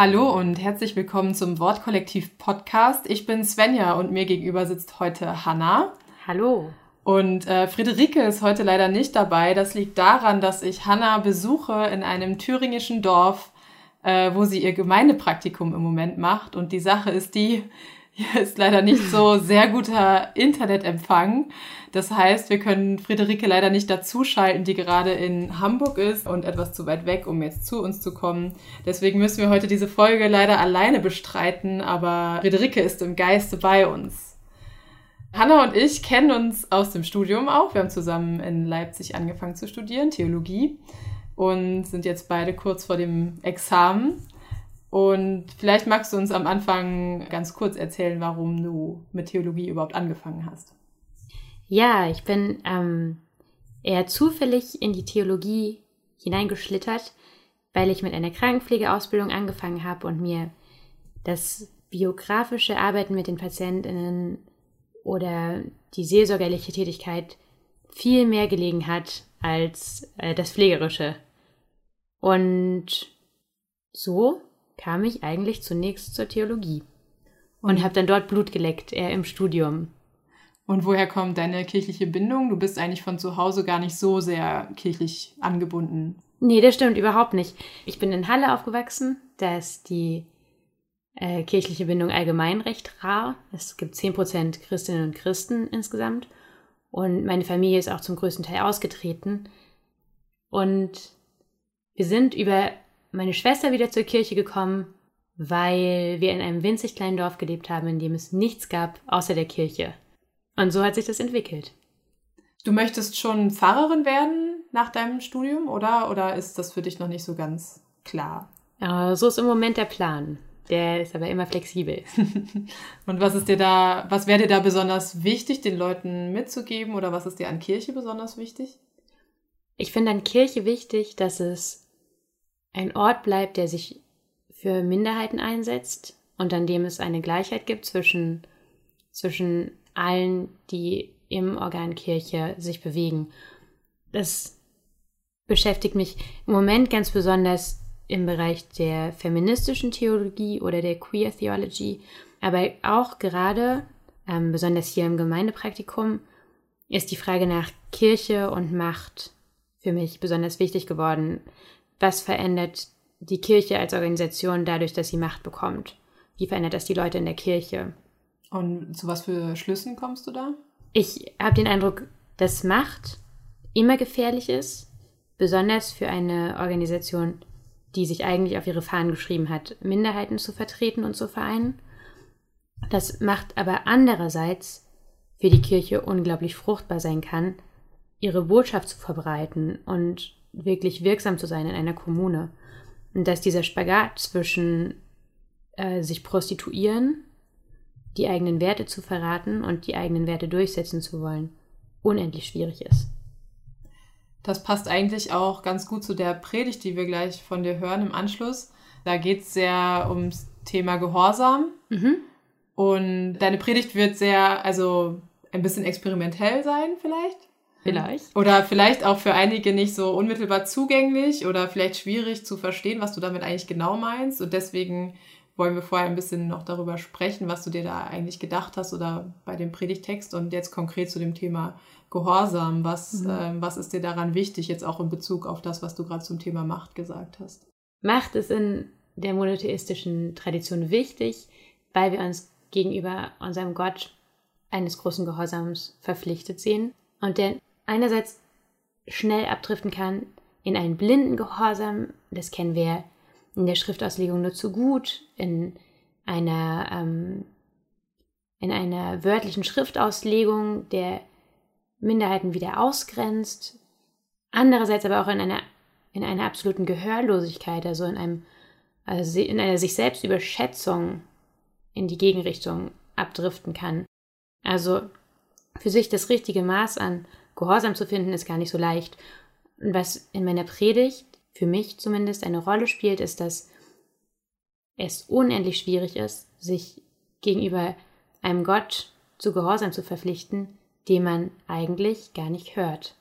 Hallo und herzlich willkommen zum Wortkollektiv Podcast. Ich bin Svenja und mir gegenüber sitzt heute Hanna. Hallo. Und äh, Friederike ist heute leider nicht dabei. Das liegt daran, dass ich Hanna besuche in einem thüringischen Dorf, äh, wo sie ihr Gemeindepraktikum im Moment macht. Und die Sache ist die, hier ist leider nicht so sehr guter Internetempfang. Das heißt, wir können Friederike leider nicht dazuschalten, die gerade in Hamburg ist und etwas zu weit weg, um jetzt zu uns zu kommen. Deswegen müssen wir heute diese Folge leider alleine bestreiten, aber Friederike ist im Geiste bei uns. Hanna und ich kennen uns aus dem Studium auch. Wir haben zusammen in Leipzig angefangen zu studieren, Theologie, und sind jetzt beide kurz vor dem Examen. Und vielleicht magst du uns am Anfang ganz kurz erzählen, warum du mit Theologie überhaupt angefangen hast. Ja, ich bin ähm, eher zufällig in die Theologie hineingeschlittert, weil ich mit einer Krankenpflegeausbildung angefangen habe und mir das biografische Arbeiten mit den Patientinnen oder die seelsorgerliche Tätigkeit viel mehr gelegen hat als äh, das Pflegerische. Und so kam ich eigentlich zunächst zur Theologie und habe dann dort Blut geleckt, eher im Studium. Und woher kommt deine kirchliche Bindung? Du bist eigentlich von zu Hause gar nicht so sehr kirchlich angebunden. Nee, das stimmt überhaupt nicht. Ich bin in Halle aufgewachsen. Da ist die äh, kirchliche Bindung allgemein recht rar. Es gibt 10% Christinnen und Christen insgesamt. Und meine Familie ist auch zum größten Teil ausgetreten. Und wir sind über meine Schwester wieder zur Kirche gekommen, weil wir in einem winzig kleinen Dorf gelebt haben, in dem es nichts gab außer der Kirche. Und so hat sich das entwickelt. Du möchtest schon Pfarrerin werden nach deinem Studium, oder? Oder ist das für dich noch nicht so ganz klar? Ja, so ist im Moment der Plan. Der ist aber immer flexibel. Und was ist dir da, was wäre dir da besonders wichtig, den Leuten mitzugeben oder was ist dir an Kirche besonders wichtig? Ich finde an Kirche wichtig, dass es ein Ort bleibt, der sich für Minderheiten einsetzt und an dem es eine Gleichheit gibt zwischen, zwischen allen, die im Organ Kirche sich bewegen. Das beschäftigt mich im Moment ganz besonders im Bereich der feministischen Theologie oder der Queer Theology, aber auch gerade, ähm, besonders hier im Gemeindepraktikum, ist die Frage nach Kirche und Macht für mich besonders wichtig geworden. Was verändert die Kirche als Organisation dadurch, dass sie Macht bekommt? Wie verändert das die Leute in der Kirche? Und zu was für Schlüssen kommst du da? Ich habe den Eindruck, dass Macht immer gefährlich ist, besonders für eine Organisation, die sich eigentlich auf ihre Fahnen geschrieben hat, Minderheiten zu vertreten und zu vereinen. Das Macht aber andererseits für die Kirche unglaublich fruchtbar sein kann, ihre Botschaft zu verbreiten und wirklich wirksam zu sein in einer Kommune. Und dass dieser Spagat zwischen äh, sich prostituieren, die eigenen Werte zu verraten und die eigenen Werte durchsetzen zu wollen, unendlich schwierig ist. Das passt eigentlich auch ganz gut zu der Predigt, die wir gleich von dir hören im Anschluss. Da geht es sehr ums Thema Gehorsam. Mhm. Und deine Predigt wird sehr, also ein bisschen experimentell sein vielleicht. Vielleicht. Oder vielleicht auch für einige nicht so unmittelbar zugänglich oder vielleicht schwierig zu verstehen, was du damit eigentlich genau meinst. Und deswegen wollen wir vorher ein bisschen noch darüber sprechen, was du dir da eigentlich gedacht hast oder bei dem Predigtext und jetzt konkret zu dem Thema Gehorsam. Was, Mhm. ähm, was ist dir daran wichtig, jetzt auch in Bezug auf das, was du gerade zum Thema Macht gesagt hast? Macht ist in der monotheistischen Tradition wichtig, weil wir uns gegenüber unserem Gott eines großen Gehorsams verpflichtet sehen und der einerseits schnell abdriften kann in einen blinden Gehorsam, das kennen wir in der Schriftauslegung nur zu gut, in einer, ähm, in einer wörtlichen Schriftauslegung, der Minderheiten wieder ausgrenzt, andererseits aber auch in einer, in einer absoluten Gehörlosigkeit, also in, einem, also in einer sich selbst Überschätzung in die Gegenrichtung abdriften kann. Also für sich das richtige Maß an Gehorsam zu finden, ist gar nicht so leicht. Und was in meiner Predigt für mich zumindest eine Rolle spielt, ist, dass es unendlich schwierig ist, sich gegenüber einem Gott zu Gehorsam zu verpflichten, den man eigentlich gar nicht hört.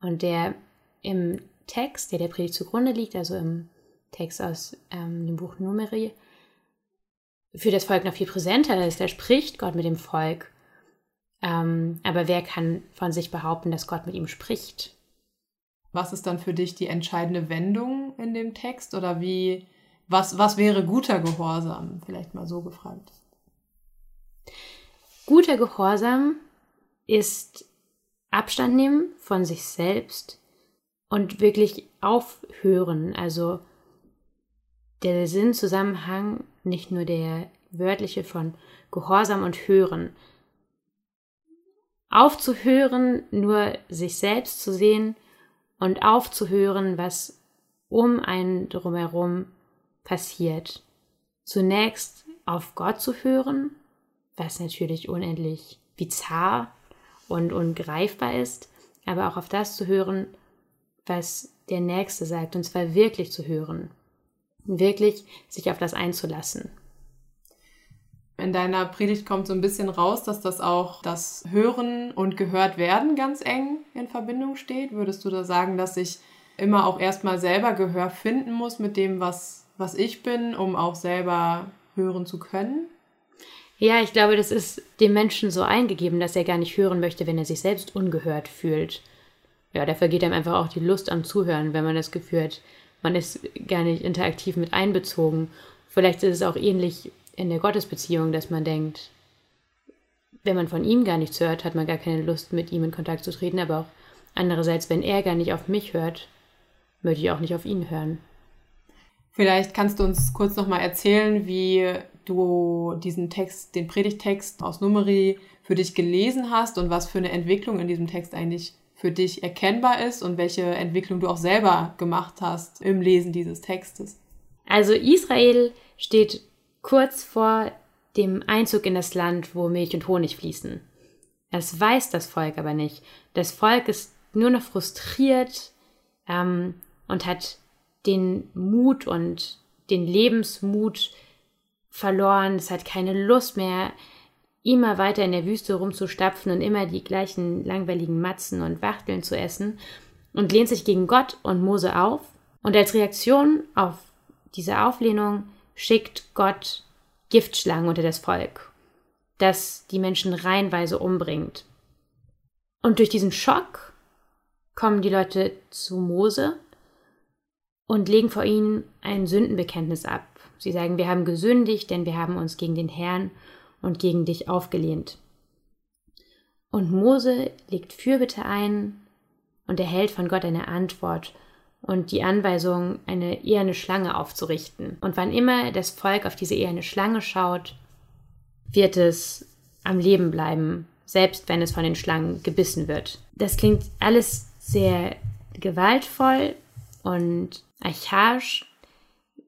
Und der im Text, der der Predigt zugrunde liegt, also im Text aus ähm, dem Buch Numeri, für das Volk noch viel präsenter ist. Da spricht Gott mit dem Volk. Ähm, aber wer kann von sich behaupten, dass Gott mit ihm spricht? Was ist dann für dich die entscheidende Wendung in dem Text? Oder wie, was, was wäre guter Gehorsam? Vielleicht mal so gefragt. Guter Gehorsam ist Abstand nehmen von sich selbst und wirklich aufhören. Also der Sinnzusammenhang, nicht nur der wörtliche von Gehorsam und Hören. Aufzuhören, nur sich selbst zu sehen und aufzuhören, was um einen drumherum passiert. Zunächst auf Gott zu hören, was natürlich unendlich bizarr und ungreifbar ist, aber auch auf das zu hören, was der Nächste sagt, und zwar wirklich zu hören, wirklich sich auf das einzulassen. In deiner Predigt kommt so ein bisschen raus, dass das auch das Hören und Gehört werden ganz eng in Verbindung steht. Würdest du da sagen, dass ich immer auch erstmal selber Gehör finden muss mit dem, was, was ich bin, um auch selber hören zu können? Ja, ich glaube, das ist dem Menschen so eingegeben, dass er gar nicht hören möchte, wenn er sich selbst ungehört fühlt. Ja, da vergeht einem einfach auch die Lust am Zuhören, wenn man das Gefühl hat, man ist gar nicht interaktiv mit einbezogen. Vielleicht ist es auch ähnlich in der Gottesbeziehung, dass man denkt, wenn man von ihm gar nichts hört, hat man gar keine Lust, mit ihm in Kontakt zu treten, aber auch andererseits, wenn er gar nicht auf mich hört, möchte ich auch nicht auf ihn hören. Vielleicht kannst du uns kurz nochmal erzählen, wie du diesen Text, den Predigtext aus Numeri für dich gelesen hast und was für eine Entwicklung in diesem Text eigentlich für dich erkennbar ist und welche Entwicklung du auch selber gemacht hast im Lesen dieses Textes. Also Israel steht kurz vor dem Einzug in das Land, wo Milch und Honig fließen. Das weiß das Volk aber nicht. Das Volk ist nur noch frustriert ähm, und hat den Mut und den Lebensmut verloren. Es hat keine Lust mehr, immer weiter in der Wüste rumzustapfen und immer die gleichen langweiligen Matzen und Wachteln zu essen und lehnt sich gegen Gott und Mose auf. Und als Reaktion auf diese Auflehnung schickt Gott Giftschlangen unter das Volk, das die Menschen reihenweise umbringt. Und durch diesen Schock kommen die Leute zu Mose und legen vor ihnen ein Sündenbekenntnis ab. Sie sagen, wir haben gesündigt, denn wir haben uns gegen den Herrn und gegen dich aufgelehnt. Und Mose legt Fürbitte ein und erhält von Gott eine Antwort und die Anweisung, eine eherne Schlange aufzurichten. Und wann immer das Volk auf diese eherne Schlange schaut, wird es am Leben bleiben, selbst wenn es von den Schlangen gebissen wird. Das klingt alles sehr gewaltvoll und archaisch,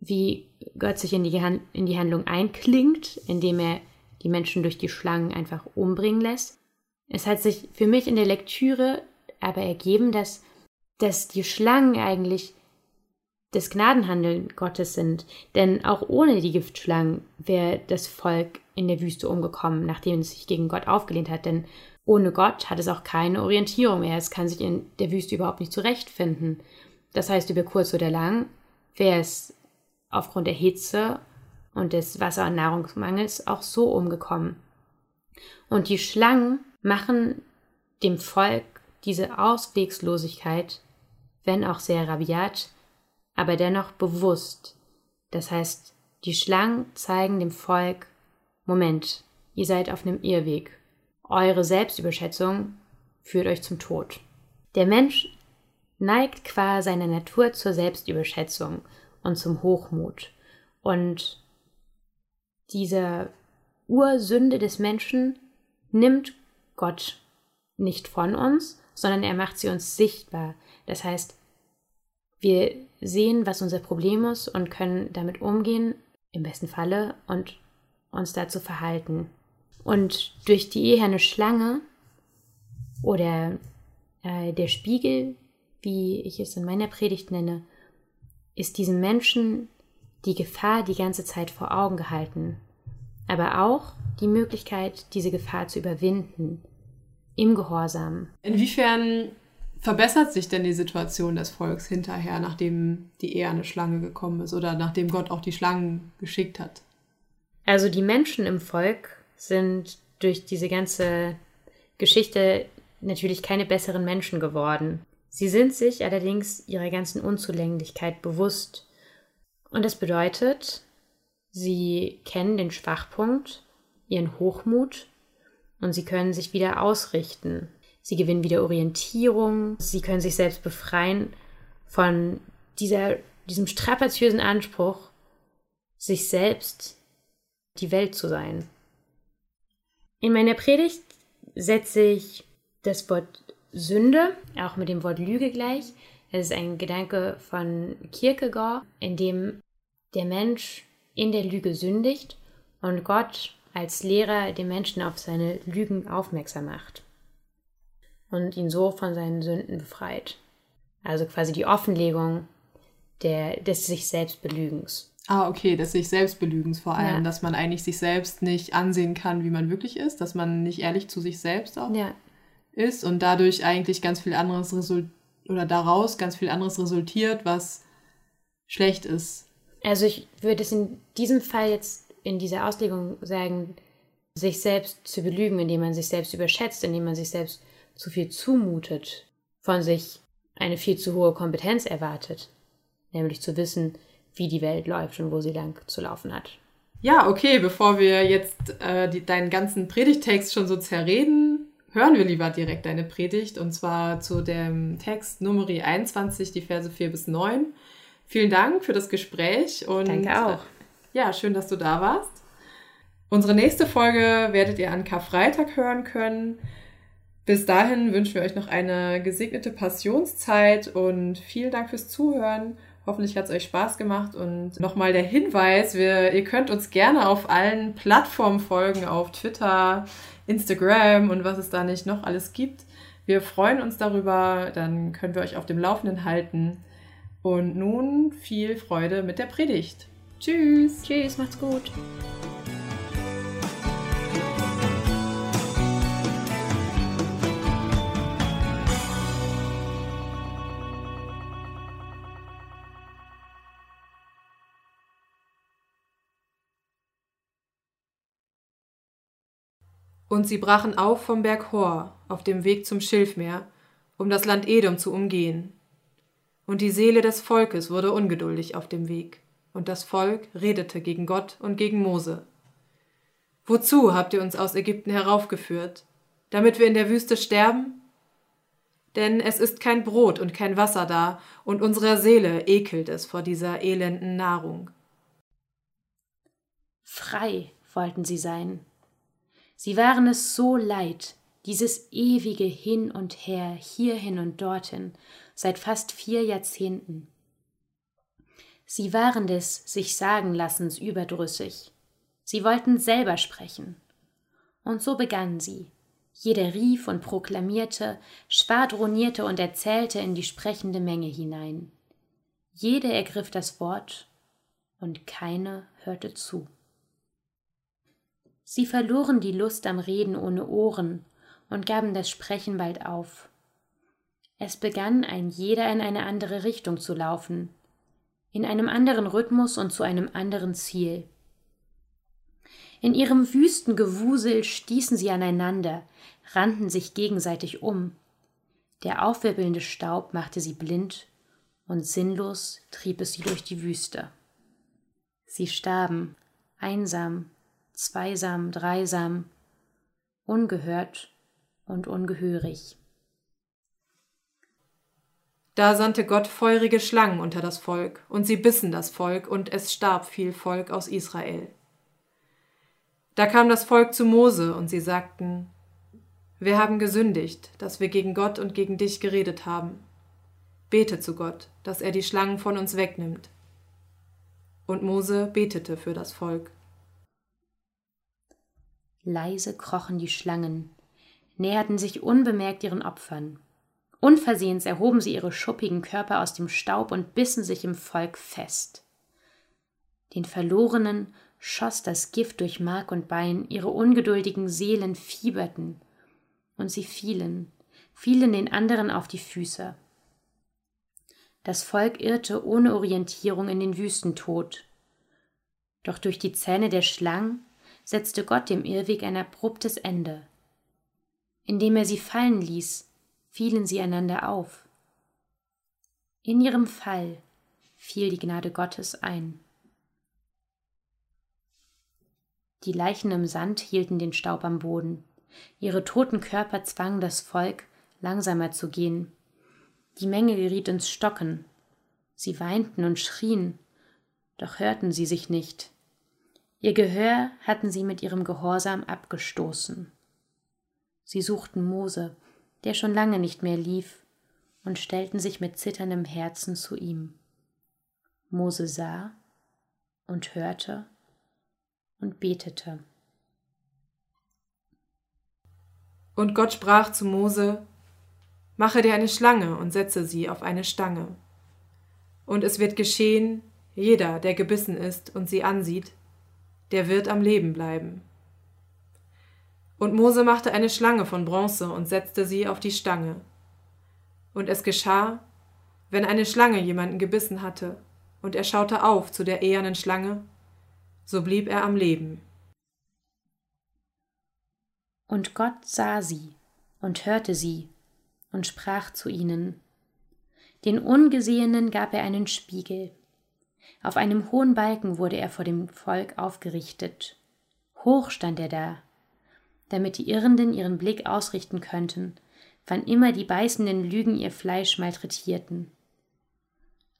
wie Gott sich in die, in die Handlung einklingt, indem er die Menschen durch die Schlangen einfach umbringen lässt. Es hat sich für mich in der Lektüre aber ergeben, dass, dass die Schlangen eigentlich das Gnadenhandeln Gottes sind. Denn auch ohne die Giftschlangen wäre das Volk in der Wüste umgekommen, nachdem es sich gegen Gott aufgelehnt hat. Denn ohne Gott hat es auch keine Orientierung mehr. Es kann sich in der Wüste überhaupt nicht zurechtfinden. Das heißt, über kurz oder lang wäre es aufgrund der Hitze und des Wasser- und Nahrungsmangels auch so umgekommen. Und die Schlangen machen dem Volk diese Auswegslosigkeit, wenn auch sehr rabiat, aber dennoch bewusst. Das heißt, die Schlangen zeigen dem Volk, Moment, ihr seid auf einem Irrweg. Eure Selbstüberschätzung führt euch zum Tod. Der Mensch neigt qua seiner Natur zur Selbstüberschätzung und zum Hochmut. Und diese Ursünde des Menschen nimmt Gott nicht von uns, sondern er macht sie uns sichtbar. Das heißt, wir sehen, was unser Problem ist und können damit umgehen, im besten Falle, und uns dazu verhalten. Und durch die eherne Schlange oder äh, der Spiegel, wie ich es in meiner Predigt nenne, ist diesem Menschen die Gefahr die ganze Zeit vor Augen gehalten. Aber auch, die Möglichkeit, diese Gefahr zu überwinden. Im Gehorsam. Inwiefern verbessert sich denn die Situation des Volks hinterher, nachdem die eherne Schlange gekommen ist oder nachdem Gott auch die Schlangen geschickt hat? Also die Menschen im Volk sind durch diese ganze Geschichte natürlich keine besseren Menschen geworden. Sie sind sich allerdings ihrer ganzen Unzulänglichkeit bewusst. Und das bedeutet, sie kennen den Schwachpunkt, ihren Hochmut und sie können sich wieder ausrichten. Sie gewinnen wieder Orientierung, sie können sich selbst befreien von dieser, diesem strapaziösen Anspruch, sich selbst die Welt zu sein. In meiner Predigt setze ich das Wort Sünde, auch mit dem Wort Lüge gleich. Es ist ein Gedanke von Kierkegaard, in dem der Mensch in der Lüge sündigt und Gott als Lehrer den Menschen auf seine Lügen aufmerksam macht und ihn so von seinen Sünden befreit. Also quasi die Offenlegung der, des sich selbst Belügens. Ah, okay, des sich selbst Belügens vor allem, Ja. dass man eigentlich sich selbst nicht ansehen kann, wie man wirklich ist, dass man nicht ehrlich zu sich selbst auch Ja, ist und dadurch eigentlich ganz viel anderes Result oder daraus ganz viel anderes resultiert, was schlecht ist. Also ich würde es in diesem Fall jetzt in dieser Auslegung sagen, sich selbst zu belügen, indem man sich selbst überschätzt, indem man sich selbst zu viel zumutet, von sich eine viel zu hohe Kompetenz erwartet, nämlich zu wissen, wie die Welt läuft und wo sie lang zu laufen hat. Ja, okay, bevor wir jetzt äh, die, deinen ganzen Predigtext schon so zerreden, hören wir lieber direkt deine Predigt und zwar zu dem Text Numeri 21, die Verse 4 bis 9. Vielen Dank für das Gespräch und Danke auch. Äh, ja, schön, dass du da warst. Unsere nächste Folge werdet ihr an Karfreitag hören können. Bis dahin wünschen wir euch noch eine gesegnete Passionszeit und vielen Dank fürs Zuhören. Hoffentlich hat es euch Spaß gemacht und nochmal der Hinweis, wir, ihr könnt uns gerne auf allen Plattformen folgen, auf Twitter, Instagram und was es da nicht noch alles gibt. Wir freuen uns darüber, dann können wir euch auf dem Laufenden halten. Und nun viel Freude mit der Predigt. Tschüss! Tschüss, macht's gut. Und sie brachen auf vom Berg Hor auf dem Weg zum Schilfmeer, um das Land Edom zu umgehen. Und die Seele des Volkes wurde ungeduldig auf dem Weg, und das Volk redete gegen Gott und gegen Mose. Wozu habt ihr uns aus Ägypten heraufgeführt? Damit wir in der Wüste sterben? Denn es ist kein Brot und kein Wasser da, und unserer Seele ekelt es vor dieser elenden Nahrung. Frei wollten sie sein. Sie waren es so leid, dieses ewige Hin und Her, hierhin und dorthin, seit fast vier Jahrzehnten. Sie waren des sich sagen lassens überdrüssig. Sie wollten selber sprechen. Und so begannen sie. Jeder rief und proklamierte, schwadronierte und erzählte in die sprechende Menge hinein. Jede ergriff das Wort, und keine hörte zu. Sie verloren die Lust am Reden ohne Ohren und gaben das Sprechen bald auf. Es begann ein jeder in eine andere Richtung zu laufen, in einem anderen Rhythmus und zu einem anderen Ziel. In ihrem wüsten Gewusel stießen sie aneinander, rannten sich gegenseitig um. Der aufwirbelnde Staub machte sie blind und sinnlos trieb es sie durch die Wüste. Sie starben, einsam, zweisam, dreisam, ungehört und ungehörig. Da sandte Gott feurige Schlangen unter das Volk, und sie bissen das Volk, und es starb viel Volk aus Israel. Da kam das Volk zu Mose, und sie sagten, Wir haben gesündigt, dass wir gegen Gott und gegen dich geredet haben. Bete zu Gott, dass er die Schlangen von uns wegnimmt. Und Mose betete für das Volk. Leise krochen die Schlangen, näherten sich unbemerkt ihren Opfern. Unversehens erhoben sie ihre schuppigen Körper aus dem Staub und bissen sich im Volk fest. Den Verlorenen schoss das Gift durch Mark und Bein, ihre ungeduldigen Seelen fieberten, und sie fielen, fielen den anderen auf die Füße. Das Volk irrte ohne Orientierung in den Wüstentod. Doch durch die Zähne der Schlangen setzte Gott dem Irrweg ein abruptes Ende. Indem er sie fallen ließ, fielen sie einander auf. In ihrem Fall fiel die Gnade Gottes ein. Die Leichen im Sand hielten den Staub am Boden. Ihre toten Körper zwangen das Volk, langsamer zu gehen. Die Menge geriet ins Stocken. Sie weinten und schrien, doch hörten sie sich nicht. Ihr Gehör hatten sie mit ihrem Gehorsam abgestoßen. Sie suchten Mose, der schon lange nicht mehr lief, und stellten sich mit zitterndem Herzen zu ihm. Mose sah und hörte und betete. Und Gott sprach zu Mose, Mache dir eine Schlange und setze sie auf eine Stange. Und es wird geschehen, jeder, der gebissen ist und sie ansieht, der wird am Leben bleiben. Und Mose machte eine Schlange von Bronze und setzte sie auf die Stange. Und es geschah, wenn eine Schlange jemanden gebissen hatte, und er schaute auf zu der ehernen Schlange, so blieb er am Leben. Und Gott sah sie und hörte sie und sprach zu ihnen. Den Ungesehenen gab er einen Spiegel. Auf einem hohen Balken wurde er vor dem Volk aufgerichtet. Hoch stand er da, damit die Irrenden ihren Blick ausrichten könnten, wann immer die beißenden Lügen ihr Fleisch malträtierten.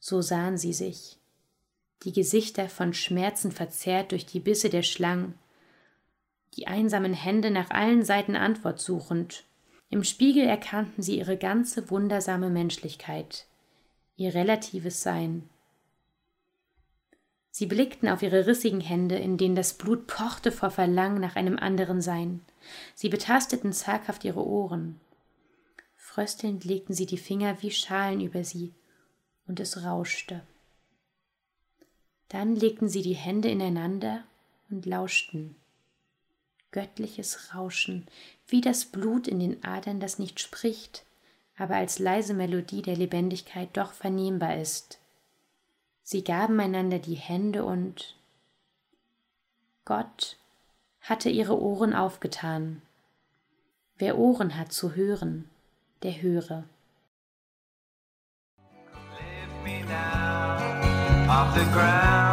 So sahen sie sich, die Gesichter von Schmerzen verzerrt durch die Bisse der Schlangen, die einsamen Hände nach allen Seiten Antwort suchend, im Spiegel erkannten sie ihre ganze wundersame Menschlichkeit, ihr relatives Sein. Sie blickten auf ihre rissigen Hände, in denen das Blut pochte vor Verlangen nach einem anderen Sein. Sie betasteten zaghaft ihre Ohren. Fröstelnd legten sie die Finger wie Schalen über sie, und es rauschte. Dann legten sie die Hände ineinander und lauschten göttliches Rauschen, wie das Blut in den Adern, das nicht spricht, aber als leise Melodie der Lebendigkeit doch vernehmbar ist. Sie gaben einander die Hände und Gott hatte ihre Ohren aufgetan. Wer Ohren hat zu hören, der höre. Lift me down off the ground.